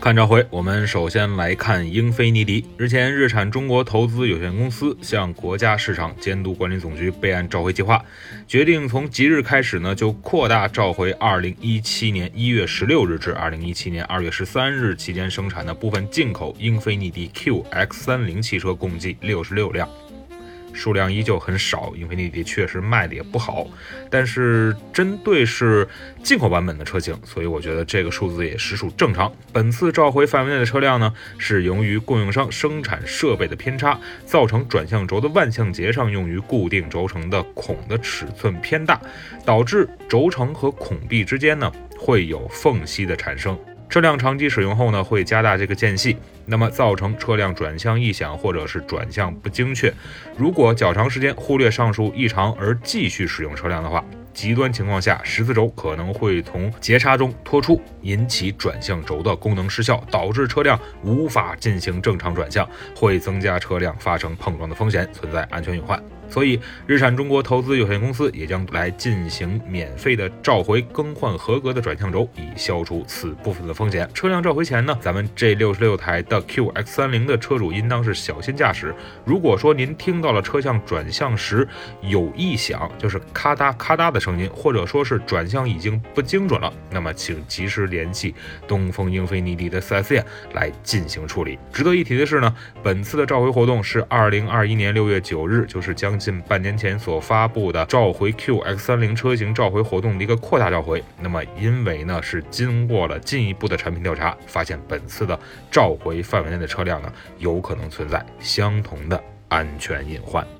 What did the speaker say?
看召回，我们首先来看英菲尼迪。日前，日产中国投资有限公司向国家市场监督管理总局备案召回计划，决定从即日开始呢，就扩大召回2017年1月16日至2017年2月13日期间生产的部分进口英菲尼迪 QX30 汽车，共计66辆。数量依旧很少，英菲尼迪确实卖的也不好，但是针对是进口版本的车型，所以我觉得这个数字也实属正常。本次召回范围内的车辆呢，是由于供应商生产设备的偏差，造成转向轴的万向节上用于固定轴承的孔的尺寸偏大，导致轴承和孔壁之间呢会有缝隙的产生。车辆长期使用后呢，会加大这个间隙，那么造成车辆转向异响或者是转向不精确。如果较长时间忽略上述异常而继续使用车辆的话，极端情况下，十字轴可能会从节叉中脱出，引起转向轴的功能失效，导致车辆无法进行正常转向，会增加车辆发生碰撞的风险，存在安全隐患。所以，日产中国投资有限公司也将来进行免费的召回更换合格的转向轴，以消除此部分的风险。车辆召回前呢，咱们这六十六台的 QX30 的车主应当是小心驾驶。如果说您听到了车辆转向时有异响，就是咔嗒咔嗒的声音，或者说是转向已经不精准了，那么请及时联系东风英菲尼迪的 4S 店来进行处理。值得一提的是呢，本次的召回活动是二零二一年六月九日，就是将近半年前所发布的召回 QX30 车型召回活动的一个扩大召回，那么因为呢是经过了进一步的产品调查，发现本次的召回范围内的车辆呢有可能存在相同的安全隐患。